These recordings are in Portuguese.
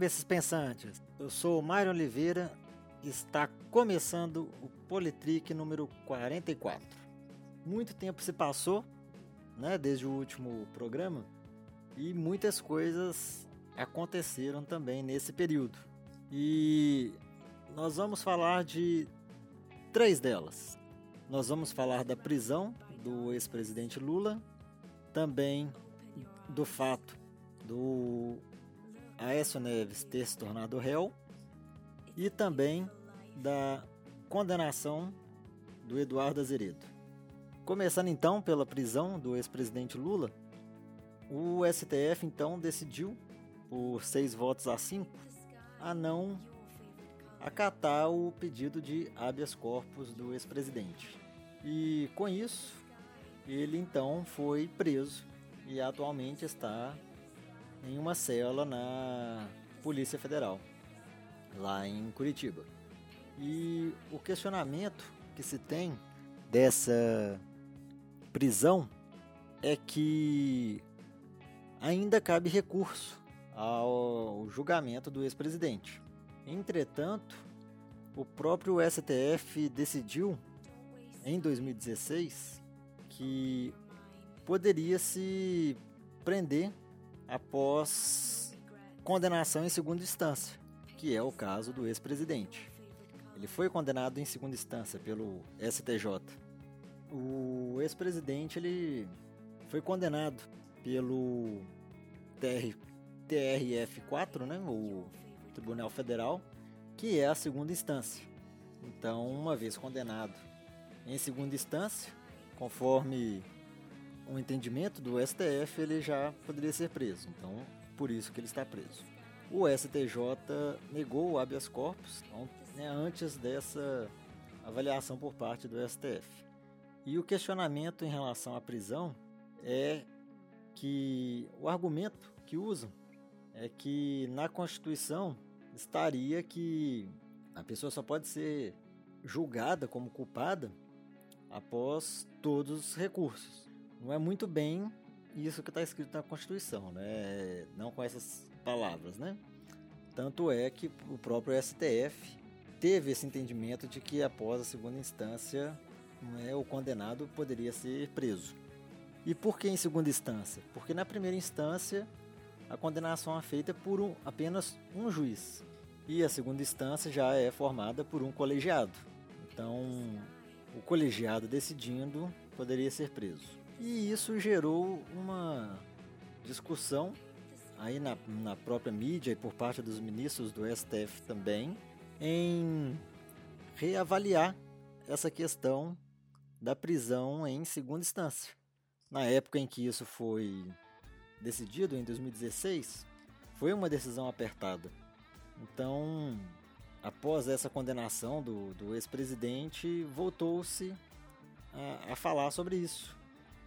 cabeças pensantes. Eu sou Mário Oliveira e está começando o Politrick número 44. Muito tempo se passou, né, desde o último programa, e muitas coisas aconteceram também nesse período. E nós vamos falar de três delas. Nós vamos falar da prisão do ex-presidente Lula, também do fato do Aécio Neves ter se tornado réu e também da condenação do Eduardo Azeredo. Começando então pela prisão do ex-presidente Lula, o STF então decidiu, por seis votos a cinco, a não acatar o pedido de habeas corpus do ex-presidente. E com isso, ele então foi preso e atualmente está em uma cela na Polícia Federal, lá em Curitiba. E o questionamento que se tem dessa prisão é que ainda cabe recurso ao julgamento do ex-presidente. Entretanto, o próprio STF decidiu em 2016 que poderia se prender após condenação em segunda instância, que é o caso do ex-presidente. Ele foi condenado em segunda instância pelo STJ. O ex-presidente ele foi condenado pelo TR, TRF4, né, o Tribunal Federal, que é a segunda instância. Então, uma vez condenado em segunda instância, conforme o entendimento do STF, ele já poderia ser preso. Então, por isso que ele está preso. O STJ negou o habeas corpus então, né, antes dessa avaliação por parte do STF. E o questionamento em relação à prisão é que o argumento que usam é que na Constituição estaria que a pessoa só pode ser julgada como culpada após todos os recursos. Não é muito bem isso que está escrito na Constituição, né? não com essas palavras. Né? Tanto é que o próprio STF teve esse entendimento de que após a segunda instância né, o condenado poderia ser preso. E por que em segunda instância? Porque na primeira instância a condenação é feita por um, apenas um juiz e a segunda instância já é formada por um colegiado. Então, o colegiado decidindo poderia ser preso. E isso gerou uma discussão aí na, na própria mídia e por parte dos ministros do STF também em reavaliar essa questão da prisão em segunda instância. Na época em que isso foi decidido, em 2016, foi uma decisão apertada. Então, após essa condenação do, do ex-presidente, voltou-se a, a, falar sobre isso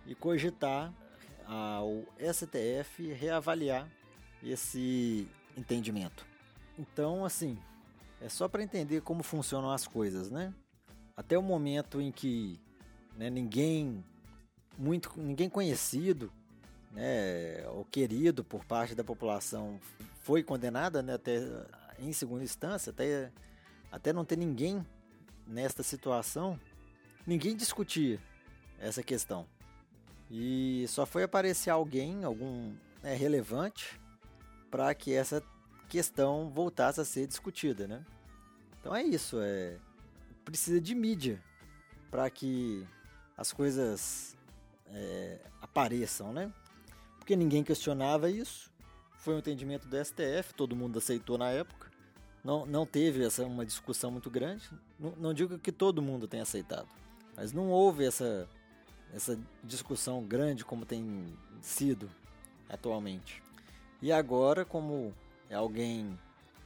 e cogitar ao STF reavaliar esse entendimento. Então, assim, é só para entender como funcionam as coisas, né? Até o momento em que né, ninguém muito ninguém conhecido né, ou querido por parte da população foi condenada né, até em segunda instância, até, até não ter ninguém nesta situação, ninguém discutia essa questão. E só foi aparecer alguém, algum né, relevante, para que essa questão voltasse a ser discutida, né? Então é isso, é precisa de mídia para que as coisas é, apareçam, né? Porque ninguém questionava isso, foi um entendimento do STF, todo mundo aceitou na época. Não, não teve essa uma discussão muito grande. Não, não digo que todo mundo tenha aceitado, mas não houve essa, essa discussão grande como tem sido atualmente. E agora, como é alguém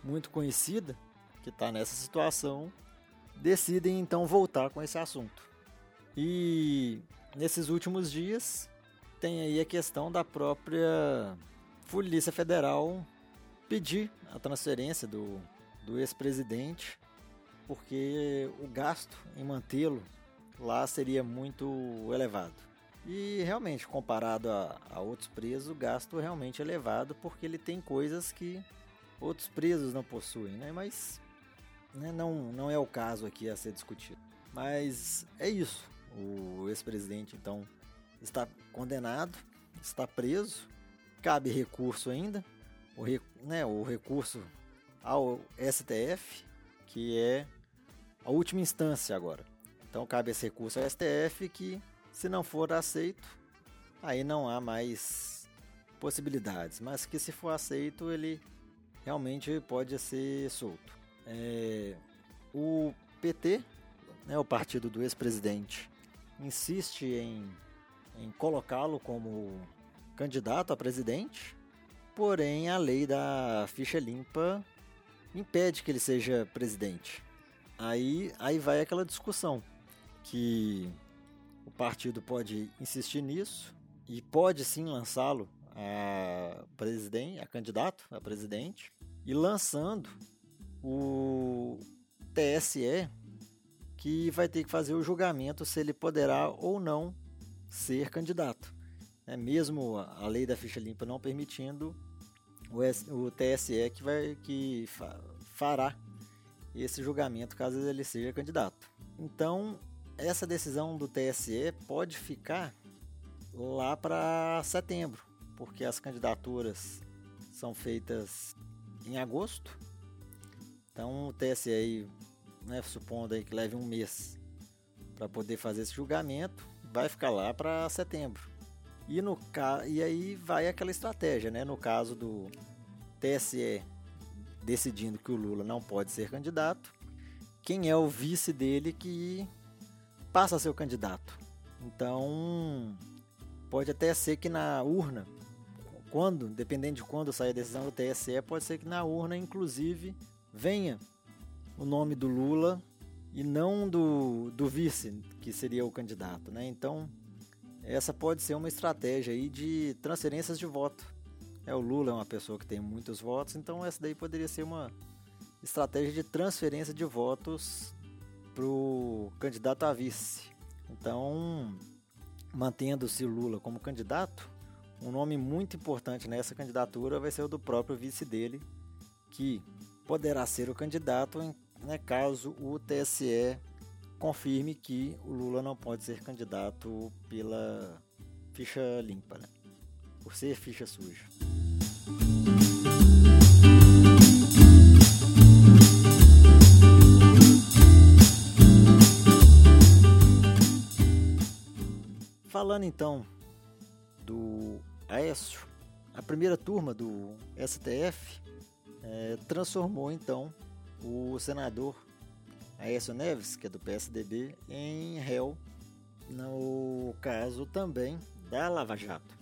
muito conhecida que está nessa situação, decidem então voltar com esse assunto. E nesses últimos dias tem aí a questão da própria Polícia Federal pedir a transferência do, do ex-presidente, porque o gasto em mantê-lo lá seria muito elevado. E realmente, comparado a, a, outros presos, o gasto realmente é elevado, porque ele tem coisas que outros presos não possuem, né? Mas né, não, não é o caso aqui a ser discutido. Mas é isso. O ex-presidente, então, está condenado, está preso, cabe recurso ainda, o, né, o recurso ao STF, que é a última instância agora. Então cabe esse recurso ao STF que, se não for aceito, aí não há mais possibilidades, mas que se for aceito, ele realmente pode ser solto. É, o PT, né, o partido do ex-presidente, insiste em, em colocá-lo como candidato a presidente, porém a lei da ficha limpa impede que ele seja presidente. Aí, aí vai aquela discussão que o partido pode insistir nisso e pode sim lançá-lo a presidente, a candidato a presidente e lançando o TSE que vai ter que fazer o julgamento se ele poderá ou não ser candidato. É, mesmo a lei da ficha limpa não permitindo, o, TSE que vai que fará esse julgamento caso ele seja candidato. Então, essa decisão do TSE pode ficar lá para setembro, porque as candidaturas são feitas em agosto. Então, o TSE aí né, supondo aí que leve um mês para poder fazer esse julgamento, vai ficar lá para setembro. E, no, e aí vai aquela estratégia, né? No caso do TSE decidindo que o Lula não pode ser candidato, quem é o vice dele que passa a ser o candidato. Então, pode até ser que na urna, quando, dependendo de quando sair a decisão do TSE, pode ser que na urna, inclusive, venha o nome do Lula e não do, do vice, que seria o candidato. Né? Então, essa pode ser uma estratégia aí de transferências de voto. É, o Lula é uma pessoa que tem muitos votos, então essa daí poderia ser uma estratégia de transferência de votos para o candidato a vice. Então, mantendo-se Lula como candidato, um nome muito importante nessa candidatura vai ser o do próprio vice dele, que poderá ser o candidato em né, caso o TSE confirme que o Lula não pode ser candidato pela ficha limpa, né? por ser ficha suja. Falando então do Aécio, a primeira turma do STF é, transformou então o senador Aécio Neves, que é do PSDB, em réu no caso também da Lava Jato.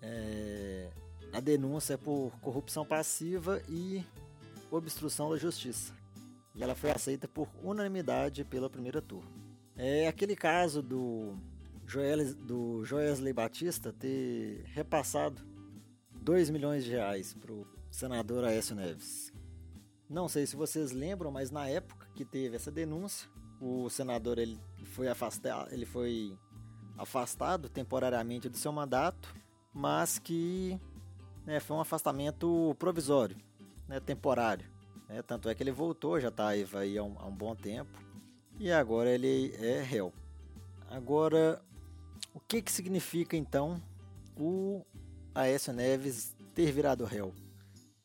É, a denúncia é por corrupção passiva e obstrução da justiça. E ela foi aceita por unanimidade pela primeira turma. É aquele caso do Joel, do Joesley Batista ter repassado 2 milhões de reais para o senador Aécio Neves. Não sei se vocês lembram, mas na época que teve essa denúncia, o senador ele foi afastado, ele foi afastado temporariamente do seu mandato, mas que né, foi um afastamento provisório, né, temporário. Né, tanto é que ele voltou, já está aí, aí há, um, há um bom tempo, e agora ele é réu. Agora, o que, que significa então o Aécio Neves ter virado réu?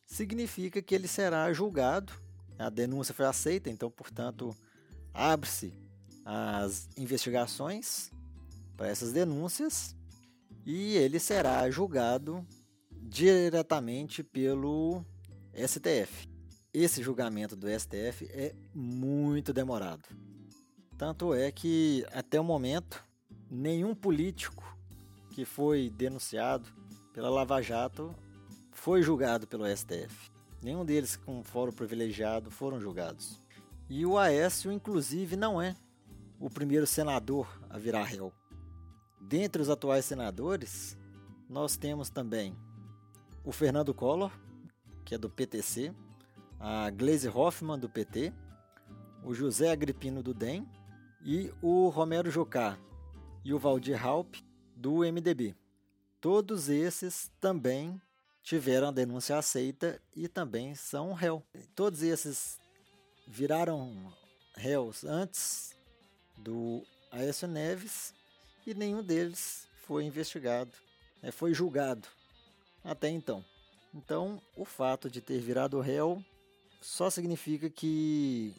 significa que ele será julgado. A denúncia foi aceita, então, portanto, abre-se as investigações para essas denúncias e ele será julgado diretamente pelo STF. Esse julgamento do STF é muito demorado. Tanto é que, até o momento, nenhum político que foi denunciado pela Lava Jato foi julgado pelo STF. Nenhum deles com fórum privilegiado foram julgados. E o Aécio, inclusive, não é o primeiro senador a virar réu. Dentre os atuais senadores, nós temos também o Fernando Collor, que é do PTC, a Glaze Hoffmann, do PT, o José Agripino, do DEM, e o Romero Jucá e o Valdir Halp, do MDB. Todos esses também tiveram a denúncia aceita e também são réu. Todos esses viraram réus antes do Aécio Neves e nenhum deles foi investigado, né, foi julgado até então. Então, o fato de ter virado réu só significa que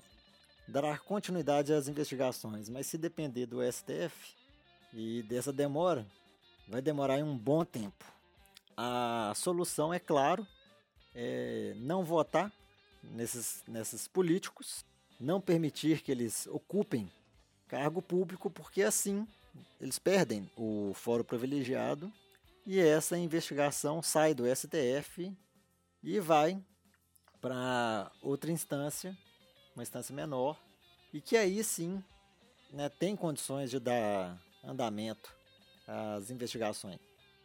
dará continuidade às investigações, mas se depender do STF e dessa demora, vai demorar um bom tempo. A solução, é claro, é não votar nesses, nesses políticos, não permitir que eles ocupem cargo público, porque assim eles perdem o fórum privilegiado e essa investigação sai do STF e vai para outra instância, uma instância menor, e que aí sim né, tem condições de dar andamento às investigações.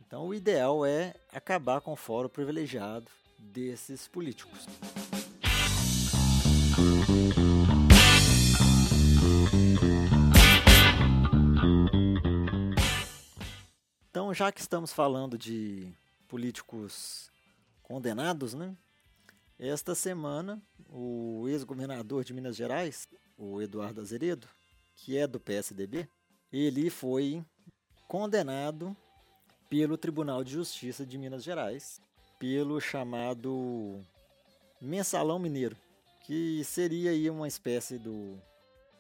Então, o ideal é acabar com o fórum privilegiado desses políticos. Então, já que estamos falando de políticos condenados, né? Esta semana, o ex-governador de Minas Gerais, o Eduardo Azeredo, que é do PSDB, ele foi condenado pelo Tribunal de Justiça de Minas Gerais pelo chamado mensalão mineiro, que seria aí uma espécie do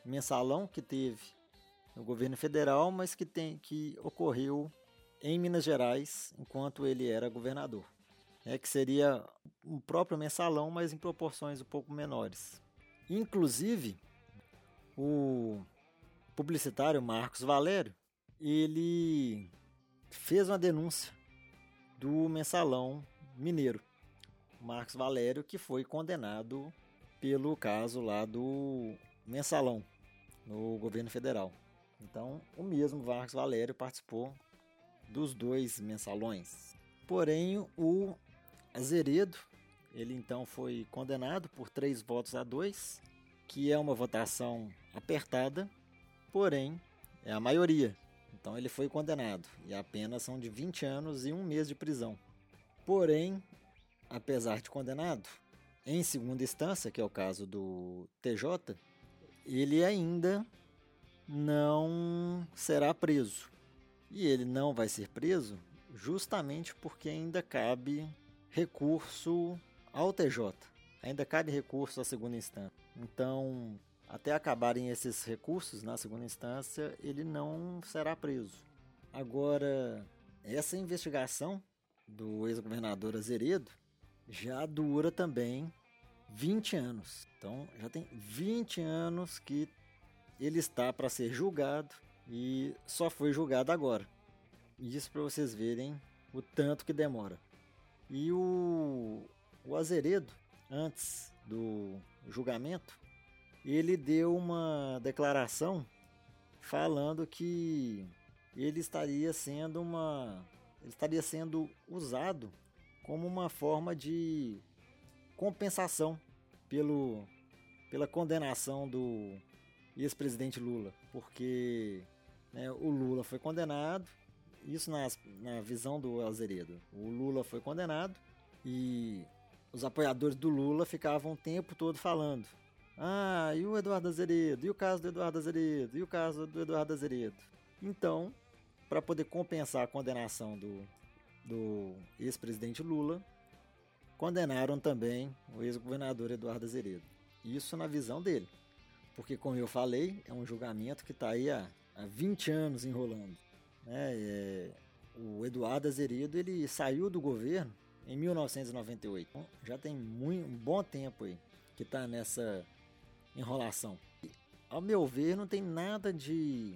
mensalão que teve no governo federal, mas que tem que ocorreu em Minas Gerais enquanto ele era governador né, que seria um próprio mensalão, mas em proporções um pouco menores. Inclusive, o publicitário Marcos Valério, ele fez uma denúncia do mensalão mineiro. Marcos Valério, que foi condenado pelo caso lá do mensalão no governo federal. Então, o mesmo Marcos Valério participou dos dois mensalões. Porém, o Azeredo, ele então foi condenado por três votos a dois, que é uma votação apertada, porém é a maioria. Então ele foi condenado e a pena são de 20 anos e um mês de prisão. Porém, apesar de condenado, em segunda instância, que é o caso do TJ, ele ainda não será preso. E ele não vai ser preso justamente porque ainda cabe recurso ao TJ. Ainda cabe recurso à segunda instância. Então, até acabarem esses recursos na segunda instância, ele não será preso. Agora, essa investigação do ex-governador Azeredo já dura também 20 anos. Então, já tem 20 anos que ele está para ser julgado e só foi julgado agora. Isso para vocês verem o tanto que demora. E o, o Azeredo, antes do julgamento, ele deu uma declaração falando que ele estaria sendo uma ele estaria sendo usado como uma forma de compensação pelo pela condenação do ex-presidente Lula, porque né, o Lula foi condenado isso na, na visão do Azeredo. O Lula foi condenado e os apoiadores do Lula ficavam o tempo todo falando: Ah, e o Eduardo Azeredo? E o caso do Eduardo Azeredo? E o caso do Eduardo Azeredo? Então, para poder compensar a condenação do, do ex-presidente Lula, condenaram também o ex-governador Eduardo Azeredo. Isso na visão dele. Porque, como eu falei, é um julgamento que está aí há, há 20 anos enrolando. Né? É, o Eduardo Azeredo ele saiu do governo em 1998. Então, já tem muito, um bom tempo aí que está nessa enrolação. Ao meu ver, não tem nada de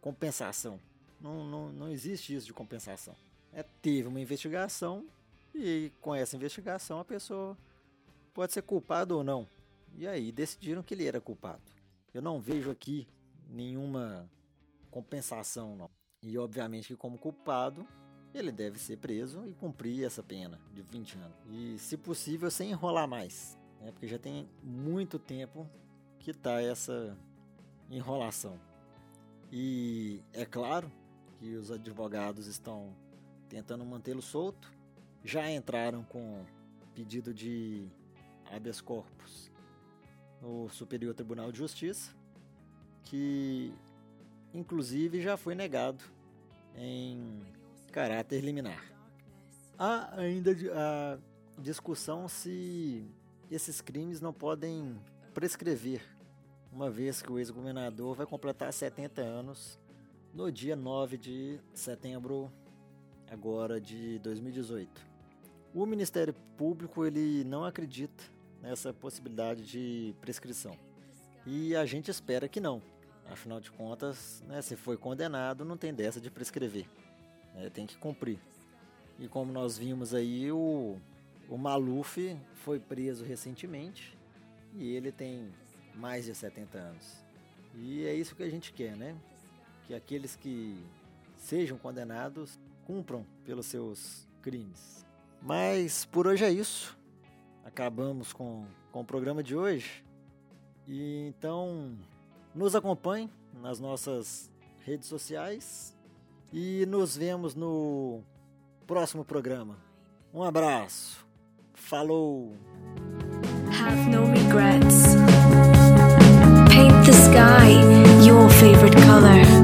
compensação. Não, não, não existe isso de compensação. É, teve uma investigação e com essa investigação a pessoa pode ser culpada ou não. E aí decidiram que ele era culpado. Eu não vejo aqui nenhuma compensação, não. E obviamente que como culpado, ele deve ser preso e cumprir essa pena de 20 anos. E se possível sem enrolar mais, né? Porque já tem muito tempo que tá essa enrolação. E é claro que os advogados estão tentando mantê-lo solto, já entraram com pedido de habeas corpus no Superior Tribunal de Justiça, que inclusive já foi negado em caráter liminar. Há ainda a discussão se esses crimes não podem prescrever, uma vez que o ex-governador vai completar 70 anos no dia 9 de setembro agora de 2018. O Ministério Público ele não acredita nessa possibilidade de prescrição. E a gente espera que não. Afinal de contas, né, se foi condenado, não tem dessa de prescrever. É, tem que cumprir. E como nós vimos aí, o, o Maluf foi preso recentemente e ele tem mais de 70 anos. E é isso que a gente quer, né? Que aqueles que sejam condenados cumpram pelos seus crimes. Mas por hoje é isso. Acabamos com, com o programa de hoje. E então nos acompanhe nas nossas redes sociais e nos vemos no próximo programa. Um abraço. Falou. Have no regrets. Paint the sky your favorite color.